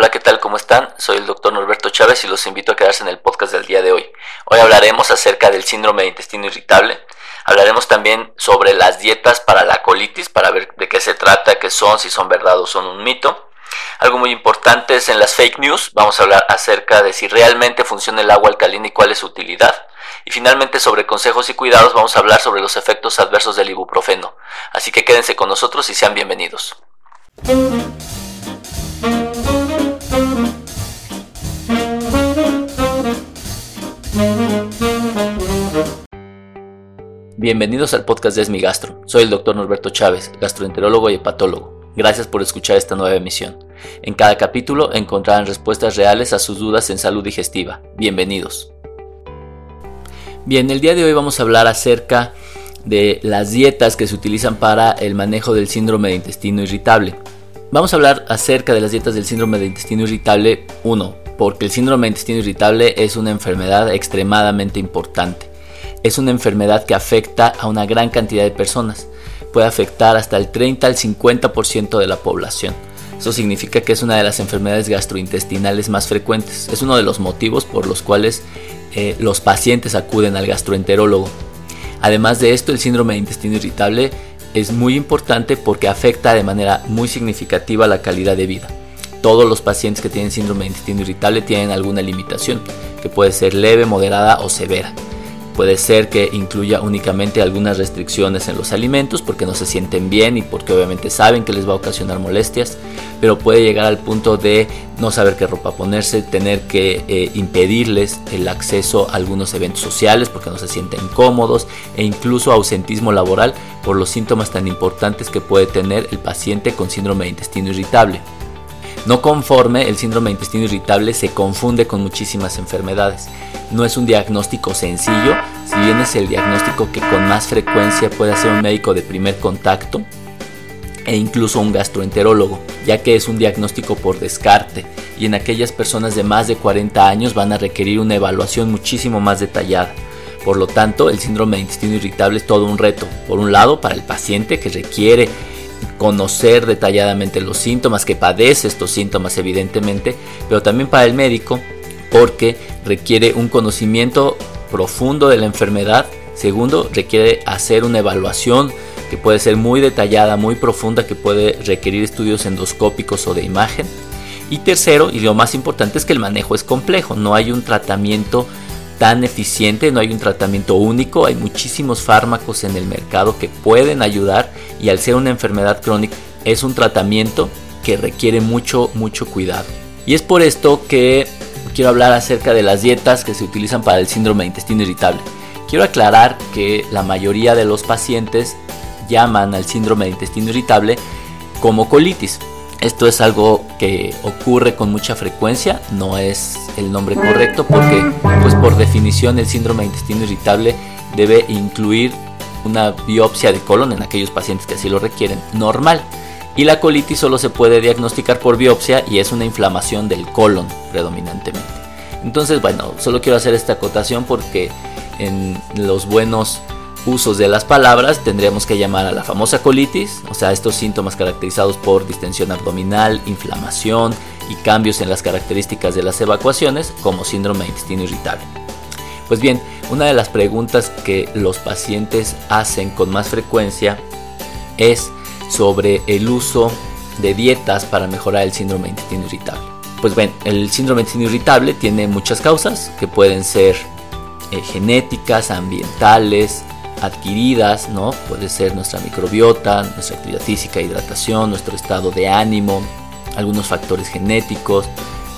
Hola, ¿qué tal? ¿Cómo están? Soy el doctor Norberto Chávez y los invito a quedarse en el podcast del día de hoy. Hoy hablaremos acerca del síndrome de intestino irritable. Hablaremos también sobre las dietas para la colitis, para ver de qué se trata, qué son, si son verdad o son un mito. Algo muy importante es en las fake news. Vamos a hablar acerca de si realmente funciona el agua alcalina y cuál es su utilidad. Y finalmente sobre consejos y cuidados vamos a hablar sobre los efectos adversos del ibuprofeno. Así que quédense con nosotros y sean bienvenidos. Bienvenidos al podcast de Esmi Gastro. Soy el doctor Norberto Chávez, gastroenterólogo y hepatólogo. Gracias por escuchar esta nueva emisión. En cada capítulo encontrarán respuestas reales a sus dudas en salud digestiva. Bienvenidos. Bien, el día de hoy vamos a hablar acerca de las dietas que se utilizan para el manejo del síndrome de intestino irritable. Vamos a hablar acerca de las dietas del síndrome de intestino irritable 1, porque el síndrome de intestino irritable es una enfermedad extremadamente importante. Es una enfermedad que afecta a una gran cantidad de personas. Puede afectar hasta el 30 al 50% de la población. Eso significa que es una de las enfermedades gastrointestinales más frecuentes. Es uno de los motivos por los cuales eh, los pacientes acuden al gastroenterólogo. Además de esto, el síndrome de intestino irritable es muy importante porque afecta de manera muy significativa la calidad de vida. Todos los pacientes que tienen síndrome de intestino irritable tienen alguna limitación, que puede ser leve, moderada o severa. Puede ser que incluya únicamente algunas restricciones en los alimentos porque no se sienten bien y porque obviamente saben que les va a ocasionar molestias, pero puede llegar al punto de no saber qué ropa ponerse, tener que eh, impedirles el acceso a algunos eventos sociales porque no se sienten cómodos e incluso ausentismo laboral por los síntomas tan importantes que puede tener el paciente con síndrome de intestino irritable. No conforme, el síndrome de intestino irritable se confunde con muchísimas enfermedades. No es un diagnóstico sencillo, si bien es el diagnóstico que con más frecuencia puede hacer un médico de primer contacto e incluso un gastroenterólogo, ya que es un diagnóstico por descarte y en aquellas personas de más de 40 años van a requerir una evaluación muchísimo más detallada. Por lo tanto, el síndrome de intestino irritable es todo un reto. Por un lado, para el paciente que requiere conocer detalladamente los síntomas, que padece estos síntomas evidentemente, pero también para el médico porque requiere un conocimiento profundo de la enfermedad. Segundo, requiere hacer una evaluación que puede ser muy detallada, muy profunda, que puede requerir estudios endoscópicos o de imagen. Y tercero, y lo más importante es que el manejo es complejo, no hay un tratamiento tan eficiente, no hay un tratamiento único, hay muchísimos fármacos en el mercado que pueden ayudar y al ser una enfermedad crónica es un tratamiento que requiere mucho, mucho cuidado. Y es por esto que quiero hablar acerca de las dietas que se utilizan para el síndrome de intestino irritable. Quiero aclarar que la mayoría de los pacientes llaman al síndrome de intestino irritable como colitis. Esto es algo que ocurre con mucha frecuencia, no es el nombre correcto porque pues por definición el síndrome de intestino irritable debe incluir una biopsia de colon en aquellos pacientes que así lo requieren, normal. Y la colitis solo se puede diagnosticar por biopsia y es una inflamación del colon predominantemente. Entonces, bueno, solo quiero hacer esta acotación porque en los buenos usos de las palabras tendríamos que llamar a la famosa colitis, o sea, estos síntomas caracterizados por distensión abdominal, inflamación y cambios en las características de las evacuaciones como síndrome de intestino irritable. Pues bien, una de las preguntas que los pacientes hacen con más frecuencia es sobre el uso de dietas para mejorar el síndrome de intestino irritable. Pues bien, el síndrome de intestino irritable tiene muchas causas que pueden ser eh, genéticas, ambientales, adquiridas, ¿no? Puede ser nuestra microbiota, nuestra actividad física, hidratación, nuestro estado de ánimo, algunos factores genéticos,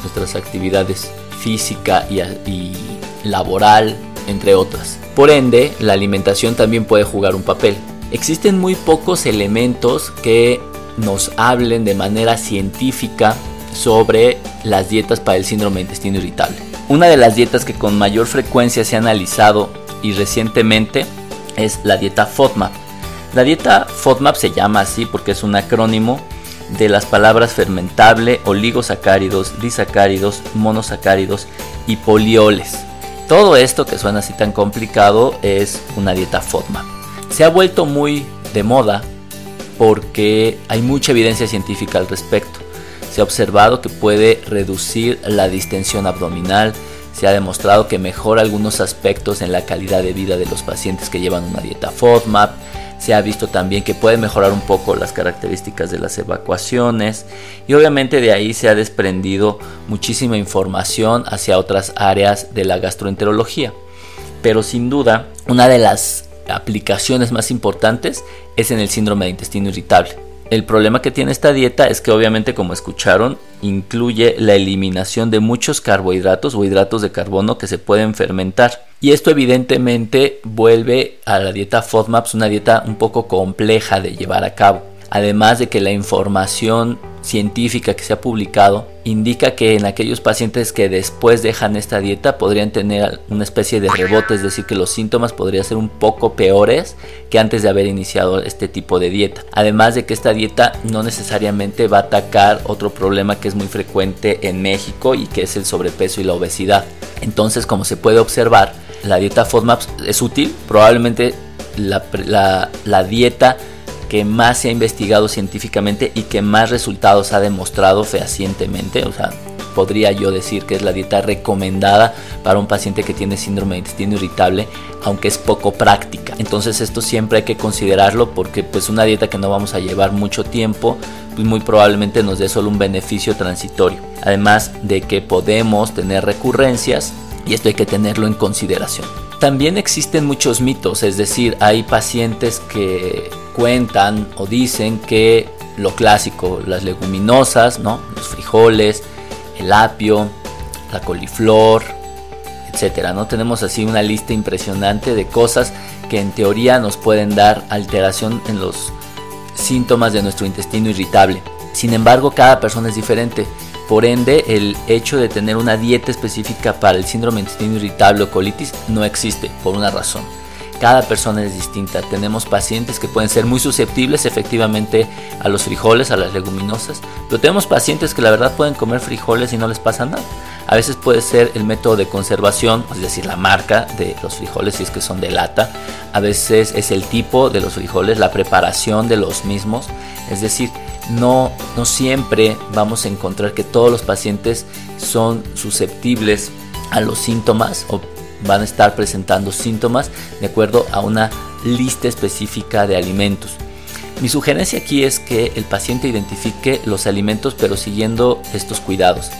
nuestras actividades física y, y laboral, entre otras. Por ende, la alimentación también puede jugar un papel. Existen muy pocos elementos que nos hablen de manera científica sobre las dietas para el síndrome de intestino irritable. Una de las dietas que con mayor frecuencia se ha analizado y recientemente es la dieta FODMAP. La dieta FODMAP se llama así porque es un acrónimo de las palabras fermentable, oligosacáridos, disacáridos, monosacáridos y polioles. Todo esto que suena así tan complicado es una dieta FODMAP. Se ha vuelto muy de moda porque hay mucha evidencia científica al respecto. Se ha observado que puede reducir la distensión abdominal, se ha demostrado que mejora algunos aspectos en la calidad de vida de los pacientes que llevan una dieta FODMAP. Se ha visto también que puede mejorar un poco las características de las evacuaciones y obviamente de ahí se ha desprendido muchísima información hacia otras áreas de la gastroenterología. Pero sin duda, una de las aplicaciones más importantes es en el síndrome de intestino irritable. El problema que tiene esta dieta es que obviamente como escucharon incluye la eliminación de muchos carbohidratos o hidratos de carbono que se pueden fermentar. Y esto evidentemente vuelve a la dieta FODMAPs una dieta un poco compleja de llevar a cabo. Además de que la información científica que se ha publicado indica que en aquellos pacientes que después dejan esta dieta podrían tener una especie de rebote, es decir, que los síntomas podrían ser un poco peores que antes de haber iniciado este tipo de dieta. Además de que esta dieta no necesariamente va a atacar otro problema que es muy frecuente en México y que es el sobrepeso y la obesidad. Entonces, como se puede observar, la dieta FODMAPs es útil, probablemente la, la, la dieta que más se ha investigado científicamente y que más resultados ha demostrado fehacientemente. O sea, podría yo decir que es la dieta recomendada para un paciente que tiene síndrome de intestino irritable, aunque es poco práctica. Entonces esto siempre hay que considerarlo porque pues una dieta que no vamos a llevar mucho tiempo, pues muy probablemente nos dé solo un beneficio transitorio. Además de que podemos tener recurrencias y esto hay que tenerlo en consideración. También existen muchos mitos, es decir, hay pacientes que cuentan o dicen que lo clásico, las leguminosas, ¿no? los frijoles, el apio, la coliflor, etcétera, ¿no? Tenemos así una lista impresionante de cosas que en teoría nos pueden dar alteración en los síntomas de nuestro intestino irritable. Sin embargo, cada persona es diferente. Por ende, el hecho de tener una dieta específica para el síndrome de intestino irritable o colitis no existe por una razón. Cada persona es distinta. Tenemos pacientes que pueden ser muy susceptibles efectivamente a los frijoles, a las leguminosas, pero tenemos pacientes que la verdad pueden comer frijoles y no les pasa nada. A veces puede ser el método de conservación, es decir, la marca de los frijoles si es que son de lata. A veces es el tipo de los frijoles, la preparación de los mismos. Es decir, no, no siempre vamos a encontrar que todos los pacientes son susceptibles a los síntomas o van a estar presentando síntomas de acuerdo a una lista específica de alimentos. Mi sugerencia aquí es que el paciente identifique los alimentos pero siguiendo estos cuidados.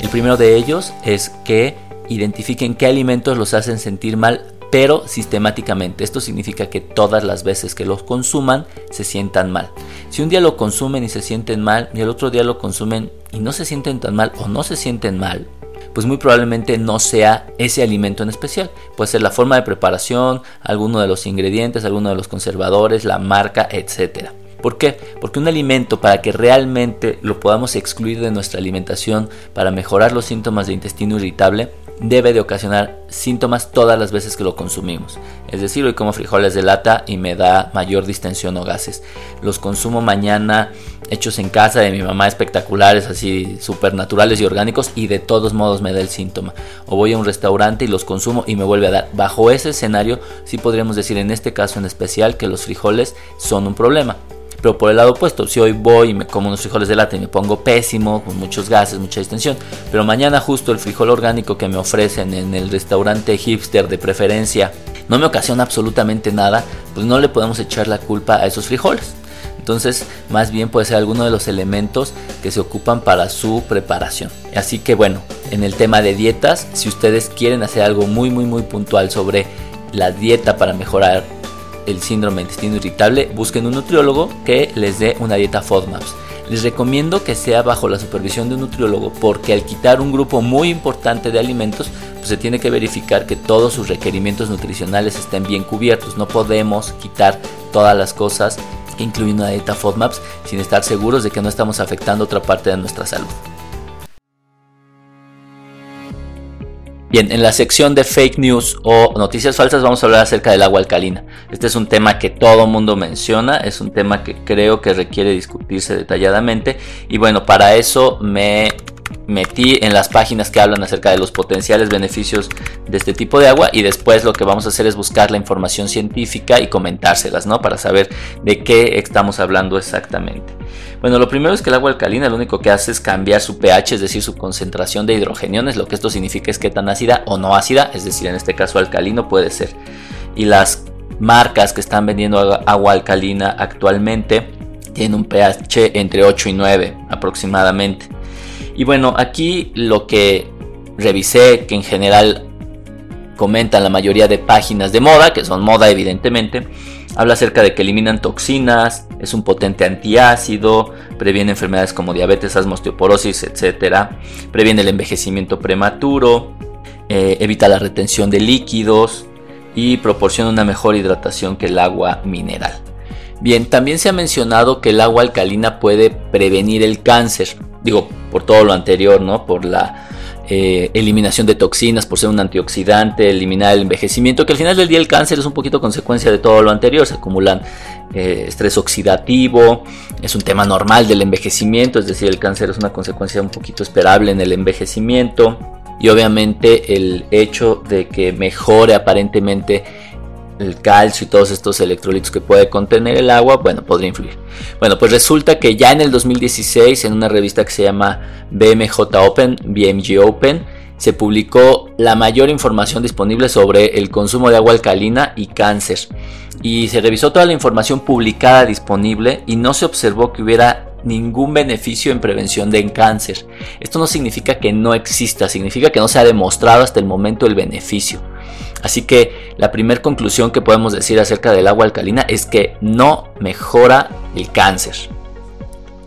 El primero de ellos es que identifiquen qué alimentos los hacen sentir mal pero sistemáticamente. Esto significa que todas las veces que los consuman se sientan mal. Si un día lo consumen y se sienten mal y el otro día lo consumen y no se sienten tan mal o no se sienten mal, pues muy probablemente no sea ese alimento en especial. Puede ser la forma de preparación, alguno de los ingredientes, alguno de los conservadores, la marca, etc. ¿Por qué? Porque un alimento para que realmente lo podamos excluir de nuestra alimentación para mejorar los síntomas de intestino irritable, debe de ocasionar síntomas todas las veces que lo consumimos. Es decir, hoy como frijoles de lata y me da mayor distensión o gases. Los consumo mañana hechos en casa de mi mamá espectaculares, así naturales y orgánicos y de todos modos me da el síntoma. O voy a un restaurante y los consumo y me vuelve a dar. Bajo ese escenario sí podríamos decir en este caso en especial que los frijoles son un problema. Pero por el lado opuesto, si hoy voy y me como unos frijoles de lata y me pongo pésimo, con muchos gases, mucha distensión, pero mañana justo el frijol orgánico que me ofrecen en el restaurante hipster de preferencia no me ocasiona absolutamente nada, pues no le podemos echar la culpa a esos frijoles. Entonces, más bien puede ser alguno de los elementos que se ocupan para su preparación. Así que bueno, en el tema de dietas, si ustedes quieren hacer algo muy muy muy puntual sobre la dieta para mejorar el síndrome de intestino irritable, busquen un nutriólogo que les dé una dieta FODMAPs. Les recomiendo que sea bajo la supervisión de un nutriólogo porque al quitar un grupo muy importante de alimentos, pues se tiene que verificar que todos sus requerimientos nutricionales estén bien cubiertos. No podemos quitar todas las cosas, incluyendo una dieta FODMAPs, sin estar seguros de que no estamos afectando otra parte de nuestra salud. Bien, en la sección de fake news o noticias falsas vamos a hablar acerca del agua alcalina. Este es un tema que todo mundo menciona, es un tema que creo que requiere discutirse detalladamente y bueno, para eso me metí en las páginas que hablan acerca de los potenciales beneficios de este tipo de agua y después lo que vamos a hacer es buscar la información científica y comentárselas, ¿no? Para saber de qué estamos hablando exactamente. Bueno, lo primero es que el agua alcalina lo único que hace es cambiar su pH, es decir, su concentración de hidrogeniones. Lo que esto significa es que tan ácida o no ácida, es decir, en este caso alcalino puede ser. Y las marcas que están vendiendo agua alcalina actualmente tienen un pH entre 8 y 9 aproximadamente. Y bueno, aquí lo que revisé, que en general comentan la mayoría de páginas de moda, que son moda evidentemente, habla acerca de que eliminan toxinas, es un potente antiácido, previene enfermedades como diabetes, asma, osteoporosis, etc. Previene el envejecimiento prematuro, eh, evita la retención de líquidos y proporciona una mejor hidratación que el agua mineral. Bien, también se ha mencionado que el agua alcalina puede prevenir el cáncer. Digo, por todo lo anterior, ¿no? Por la eh, eliminación de toxinas, por ser un antioxidante, eliminar el envejecimiento, que al final del día el cáncer es un poquito consecuencia de todo lo anterior, se acumulan eh, estrés oxidativo, es un tema normal del envejecimiento, es decir, el cáncer es una consecuencia un poquito esperable en el envejecimiento y obviamente el hecho de que mejore aparentemente el calcio y todos estos electrolitos que puede contener el agua, bueno, podría influir. Bueno, pues resulta que ya en el 2016, en una revista que se llama BMJ Open, BMG Open, se publicó la mayor información disponible sobre el consumo de agua alcalina y cáncer. Y se revisó toda la información publicada disponible y no se observó que hubiera ningún beneficio en prevención de cáncer. Esto no significa que no exista, significa que no se ha demostrado hasta el momento el beneficio. Así que la primera conclusión que podemos decir acerca del agua alcalina es que no mejora el cáncer.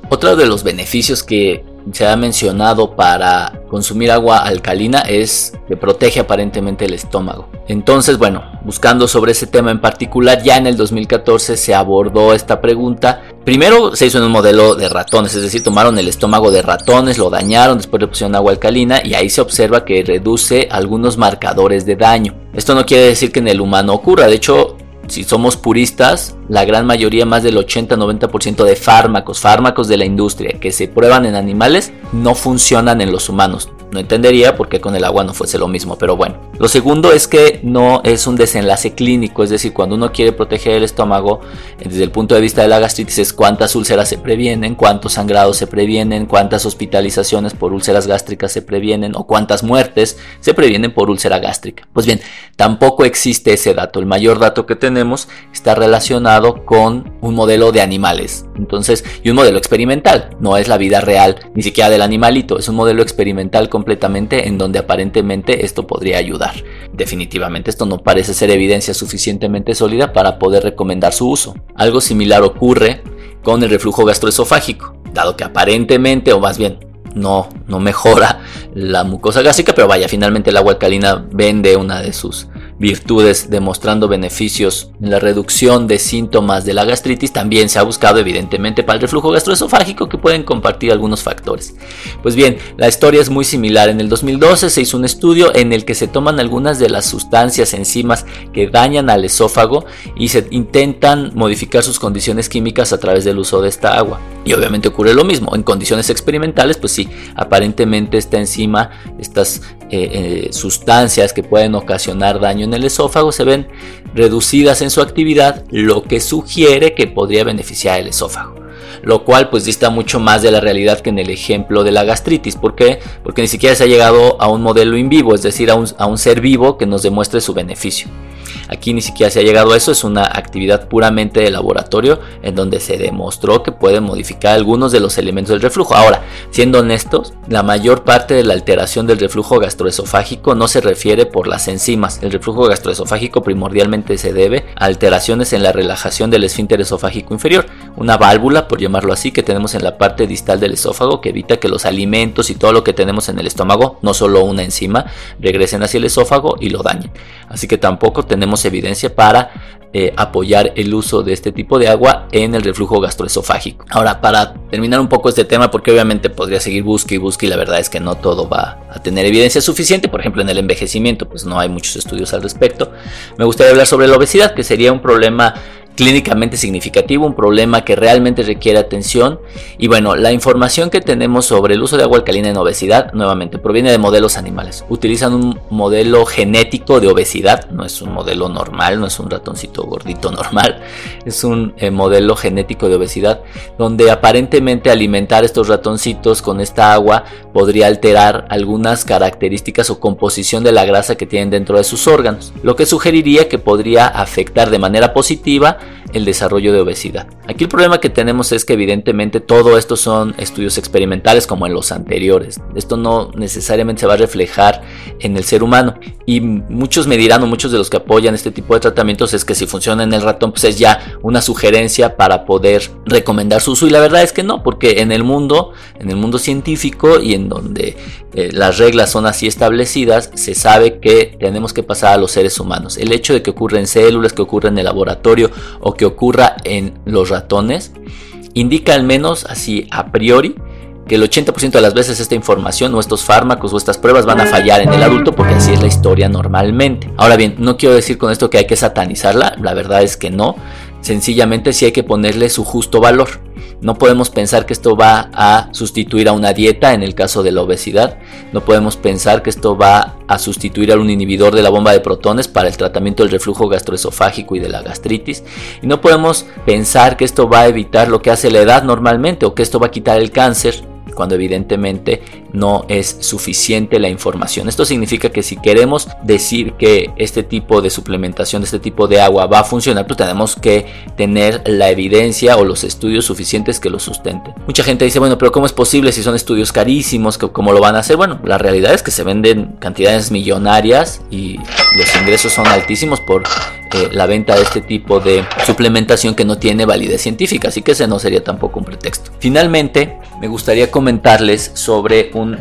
Otro de los beneficios que se ha mencionado para consumir agua alcalina es que protege aparentemente el estómago. Entonces, bueno, buscando sobre ese tema en particular, ya en el 2014 se abordó esta pregunta. Primero se hizo en un modelo de ratones, es decir, tomaron el estómago de ratones, lo dañaron, después le pusieron agua alcalina y ahí se observa que reduce algunos marcadores de daño. Esto no quiere decir que en el humano ocurra, de hecho, si somos puristas, la gran mayoría, más del 80-90% de fármacos, fármacos de la industria que se prueban en animales, no funcionan en los humanos. No entendería por qué con el agua no fuese lo mismo, pero bueno. Lo segundo es que no es un desenlace clínico, es decir, cuando uno quiere proteger el estómago, desde el punto de vista de la gastritis, es cuántas úlceras se previenen, cuántos sangrados se previenen, cuántas hospitalizaciones por úlceras gástricas se previenen o cuántas muertes se previenen por úlcera gástrica. Pues bien, tampoco existe ese dato. El mayor dato que tenemos está relacionado con un modelo de animales. Entonces, y un modelo experimental, no es la vida real, ni siquiera del animalito, es un modelo experimental con completamente en donde aparentemente esto podría ayudar. Definitivamente esto no parece ser evidencia suficientemente sólida para poder recomendar su uso. Algo similar ocurre con el reflujo gastroesofágico, dado que aparentemente, o más bien no, no mejora la mucosa gástrica, pero vaya, finalmente el agua alcalina vende una de sus virtudes demostrando beneficios en la reducción de síntomas de la gastritis, también se ha buscado evidentemente para el reflujo gastroesofágico que pueden compartir algunos factores. Pues bien, la historia es muy similar. En el 2012 se hizo un estudio en el que se toman algunas de las sustancias enzimas que dañan al esófago y se intentan modificar sus condiciones químicas a través del uso de esta agua. Y obviamente ocurre lo mismo. En condiciones experimentales, pues sí, aparentemente esta enzima, estas eh, eh, sustancias que pueden ocasionar daño en el esófago se ven reducidas en su actividad, lo que sugiere que podría beneficiar el esófago. Lo cual pues dista mucho más de la realidad que en el ejemplo de la gastritis. ¿Por qué? Porque ni siquiera se ha llegado a un modelo in vivo, es decir, a un, a un ser vivo que nos demuestre su beneficio. Aquí ni siquiera se ha llegado a eso, es una actividad puramente de laboratorio en donde se demostró que puede modificar algunos de los elementos del reflujo. Ahora, siendo honestos, la mayor parte de la alteración del reflujo gastroesofágico no se refiere por las enzimas. El reflujo gastroesofágico primordialmente se debe a alteraciones en la relajación del esfínter esofágico inferior, una válvula, por llamarlo así, que tenemos en la parte distal del esófago que evita que los alimentos y todo lo que tenemos en el estómago, no solo una enzima, regresen hacia el esófago y lo dañen. Así que tampoco tenemos evidencia para eh, apoyar el uso de este tipo de agua en el reflujo gastroesofágico. Ahora, para terminar un poco este tema, porque obviamente podría seguir busque y busque y la verdad es que no todo va a tener evidencia suficiente, por ejemplo en el envejecimiento, pues no hay muchos estudios al respecto. Me gustaría hablar sobre la obesidad, que sería un problema clínicamente significativo, un problema que realmente requiere atención. Y bueno, la información que tenemos sobre el uso de agua alcalina en obesidad, nuevamente, proviene de modelos animales. Utilizan un modelo genético de obesidad, no es un modelo normal, no es un ratoncito gordito normal, es un eh, modelo genético de obesidad, donde aparentemente alimentar estos ratoncitos con esta agua podría alterar algunas características o composición de la grasa que tienen dentro de sus órganos, lo que sugeriría que podría afectar de manera positiva el desarrollo de obesidad. Aquí el problema que tenemos es que evidentemente todo esto son estudios experimentales como en los anteriores. Esto no necesariamente se va a reflejar en el ser humano. Y muchos me dirán o muchos de los que apoyan este tipo de tratamientos es que si funciona en el ratón pues es ya una sugerencia para poder recomendar su uso. Y la verdad es que no, porque en el mundo, en el mundo científico y en donde eh, las reglas son así establecidas, se sabe que tenemos que pasar a los seres humanos. El hecho de que ocurra en células, que ocurra en el laboratorio o que ocurra en los ratones, indica al menos así a priori que el 80% de las veces esta información o estos fármacos o estas pruebas van a fallar en el adulto porque así es la historia normalmente. Ahora bien, no quiero decir con esto que hay que satanizarla, la verdad es que no, sencillamente sí hay que ponerle su justo valor. No podemos pensar que esto va a sustituir a una dieta en el caso de la obesidad. No podemos pensar que esto va a sustituir a un inhibidor de la bomba de protones para el tratamiento del reflujo gastroesofágico y de la gastritis. Y no podemos pensar que esto va a evitar lo que hace la edad normalmente o que esto va a quitar el cáncer cuando evidentemente no es suficiente la información. Esto significa que si queremos decir que este tipo de suplementación, este tipo de agua va a funcionar, pues tenemos que tener la evidencia o los estudios suficientes que lo sustenten. Mucha gente dice, bueno, pero ¿cómo es posible si son estudios carísimos? ¿Cómo lo van a hacer? Bueno, la realidad es que se venden cantidades millonarias y los ingresos son altísimos por la venta de este tipo de suplementación que no tiene validez científica, así que ese no sería tampoco un pretexto. Finalmente, me gustaría comentarles sobre un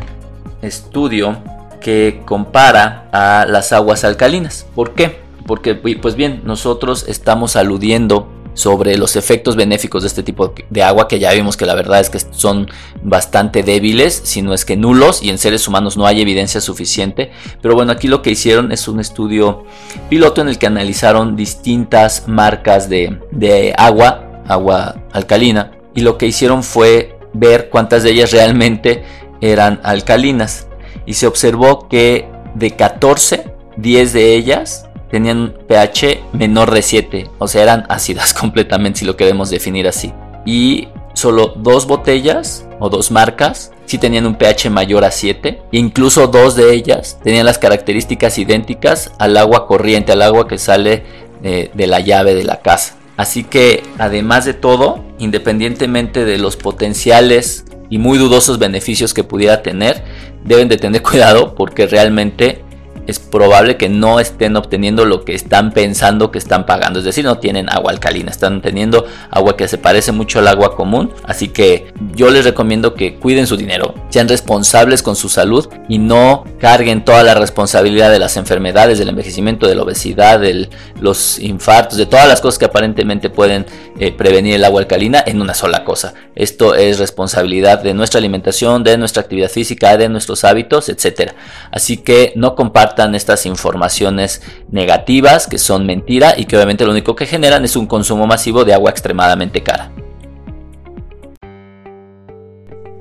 estudio que compara a las aguas alcalinas. ¿Por qué? Porque, pues bien, nosotros estamos aludiendo sobre los efectos benéficos de este tipo de agua que ya vimos que la verdad es que son bastante débiles, si no es que nulos, y en seres humanos no hay evidencia suficiente. Pero bueno, aquí lo que hicieron es un estudio piloto en el que analizaron distintas marcas de, de agua, agua alcalina, y lo que hicieron fue ver cuántas de ellas realmente eran alcalinas. Y se observó que de 14, 10 de ellas tenían un pH menor de 7, o sea, eran ácidas completamente si lo queremos definir así. Y solo dos botellas o dos marcas sí tenían un pH mayor a 7, e incluso dos de ellas tenían las características idénticas al agua corriente, al agua que sale de, de la llave de la casa. Así que, además de todo, independientemente de los potenciales y muy dudosos beneficios que pudiera tener, deben de tener cuidado porque realmente es probable que no estén obteniendo lo que están pensando que están pagando. Es decir, no tienen agua alcalina, están teniendo agua que se parece mucho al agua común. Así que yo les recomiendo que cuiden su dinero, sean responsables con su salud y no carguen toda la responsabilidad de las enfermedades, del envejecimiento, de la obesidad, de los infartos, de todas las cosas que aparentemente pueden eh, prevenir el agua alcalina en una sola cosa. Esto es responsabilidad de nuestra alimentación, de nuestra actividad física, de nuestros hábitos, etc. Así que no compartan estas informaciones negativas que son mentira y que obviamente lo único que generan es un consumo masivo de agua extremadamente cara.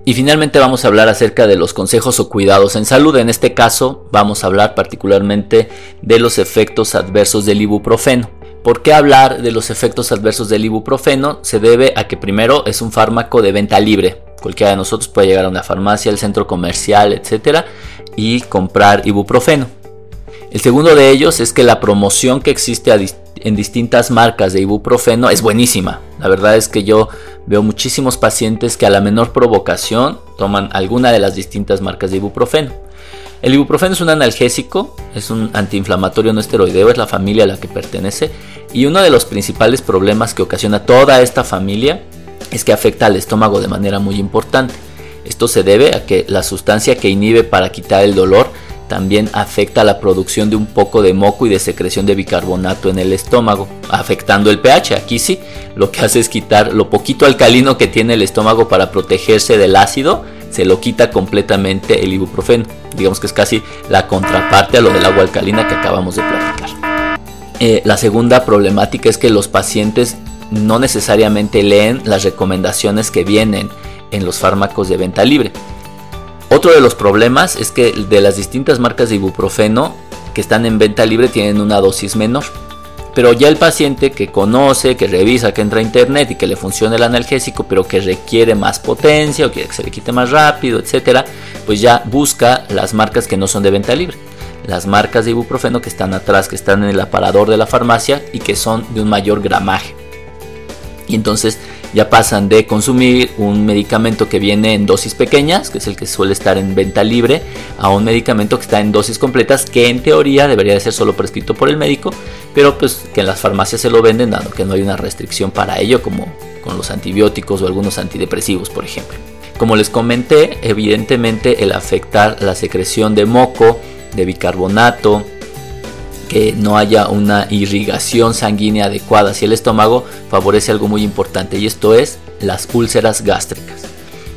Y finalmente vamos a hablar acerca de los consejos o cuidados en salud. En este caso vamos a hablar particularmente de los efectos adversos del ibuprofeno. ¿Por qué hablar de los efectos adversos del ibuprofeno? Se debe a que primero es un fármaco de venta libre. Cualquiera de nosotros puede llegar a una farmacia, al centro comercial, etcétera, y comprar ibuprofeno. El segundo de ellos es que la promoción que existe en distintas marcas de ibuprofeno es buenísima. La verdad es que yo veo muchísimos pacientes que a la menor provocación toman alguna de las distintas marcas de ibuprofeno. El ibuprofeno es un analgésico, es un antiinflamatorio no esteroideo, es la familia a la que pertenece y uno de los principales problemas que ocasiona toda esta familia es que afecta al estómago de manera muy importante. Esto se debe a que la sustancia que inhibe para quitar el dolor también afecta la producción de un poco de moco y de secreción de bicarbonato en el estómago, afectando el pH. Aquí sí, lo que hace es quitar lo poquito alcalino que tiene el estómago para protegerse del ácido, se lo quita completamente el ibuprofeno. Digamos que es casi la contraparte a lo del agua alcalina que acabamos de platicar. Eh, la segunda problemática es que los pacientes no necesariamente leen las recomendaciones que vienen en los fármacos de venta libre. Otro de los problemas es que de las distintas marcas de ibuprofeno que están en venta libre tienen una dosis menor. Pero ya el paciente que conoce, que revisa, que entra a internet y que le funciona el analgésico, pero que requiere más potencia o quiere que se le quite más rápido, etcétera, pues ya busca las marcas que no son de venta libre. Las marcas de ibuprofeno que están atrás, que están en el aparador de la farmacia y que son de un mayor gramaje. Y entonces ya pasan de consumir un medicamento que viene en dosis pequeñas, que es el que suele estar en venta libre, a un medicamento que está en dosis completas, que en teoría debería de ser solo prescrito por el médico, pero pues que en las farmacias se lo venden, dado que no hay una restricción para ello, como con los antibióticos o algunos antidepresivos, por ejemplo. Como les comenté, evidentemente el afectar la secreción de moco, de bicarbonato, que no haya una irrigación sanguínea adecuada hacia el estómago favorece algo muy importante y esto es las úlceras gástricas.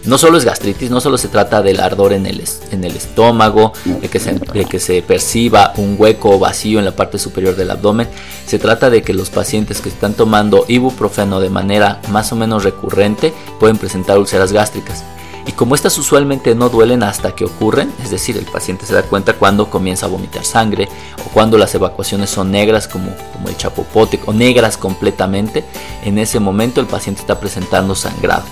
No solo es gastritis, no solo se trata del ardor en el, en el estómago, de que, se, de que se perciba un hueco vacío en la parte superior del abdomen, se trata de que los pacientes que están tomando ibuprofeno de manera más o menos recurrente pueden presentar úlceras gástricas y como estas usualmente no duelen hasta que ocurren, es decir, el paciente se da cuenta cuando comienza a vomitar sangre o cuando las evacuaciones son negras como, como el chapopote o negras completamente, en ese momento el paciente está presentando sangrado.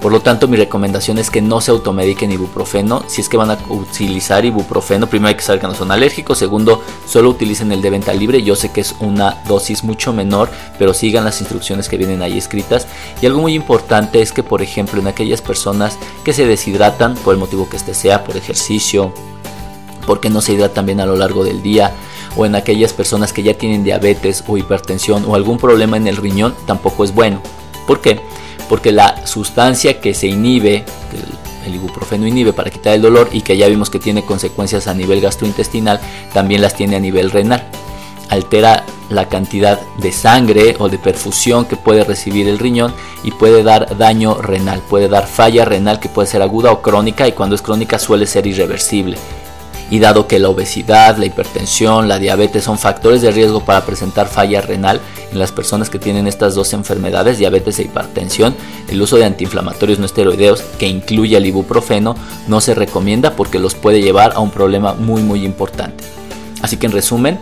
Por lo tanto, mi recomendación es que no se automediquen ibuprofeno. Si es que van a utilizar ibuprofeno, primero hay que saber que no son alérgicos. Segundo, solo utilicen el de venta libre. Yo sé que es una dosis mucho menor, pero sigan las instrucciones que vienen ahí escritas. Y algo muy importante es que, por ejemplo, en aquellas personas que se deshidratan, por el motivo que este sea, por ejercicio, porque no se hidratan bien a lo largo del día, o en aquellas personas que ya tienen diabetes o hipertensión o algún problema en el riñón, tampoco es bueno. ¿Por qué? Porque la sustancia que se inhibe, el, ibuprofeno inhibe para quitar el dolor y que ya vimos que tiene consecuencias a nivel gastrointestinal, también las tiene a nivel renal. Altera la cantidad de sangre o de perfusión que puede recibir el riñón y puede dar daño renal, puede dar falla renal que puede ser aguda o crónica y cuando es crónica suele ser irreversible y dado que la obesidad, la hipertensión, la diabetes son factores de riesgo para presentar falla renal en las personas que tienen estas dos enfermedades, diabetes e hipertensión, el uso de antiinflamatorios no esteroideos que incluye el ibuprofeno no se recomienda porque los puede llevar a un problema muy muy importante. Así que en resumen,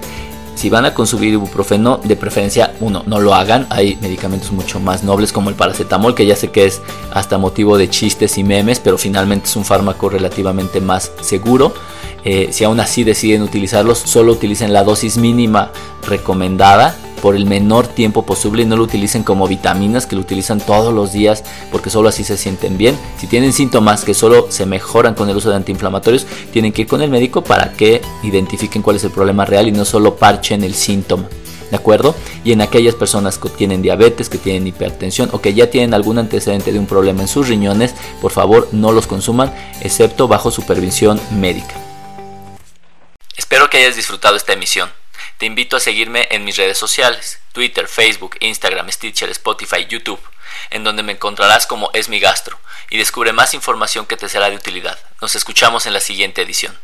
si van a consumir ibuprofeno, de preferencia, uno, no lo hagan. Hay medicamentos mucho más nobles como el paracetamol, que ya sé que es hasta motivo de chistes y memes, pero finalmente es un fármaco relativamente más seguro. Eh, si aún así deciden utilizarlos, solo utilicen la dosis mínima recomendada por el menor tiempo posible y no lo utilicen como vitaminas que lo utilizan todos los días porque solo así se sienten bien. Si tienen síntomas que solo se mejoran con el uso de antiinflamatorios, tienen que ir con el médico para que identifiquen cuál es el problema real y no solo parchen el síntoma. ¿De acuerdo? Y en aquellas personas que tienen diabetes, que tienen hipertensión o que ya tienen algún antecedente de un problema en sus riñones, por favor no los consuman, excepto bajo supervisión médica. Espero que hayas disfrutado esta emisión. Te invito a seguirme en mis redes sociales, Twitter, Facebook, Instagram, Stitcher, Spotify, YouTube, en donde me encontrarás como Es mi Gastro y descubre más información que te será de utilidad. Nos escuchamos en la siguiente edición.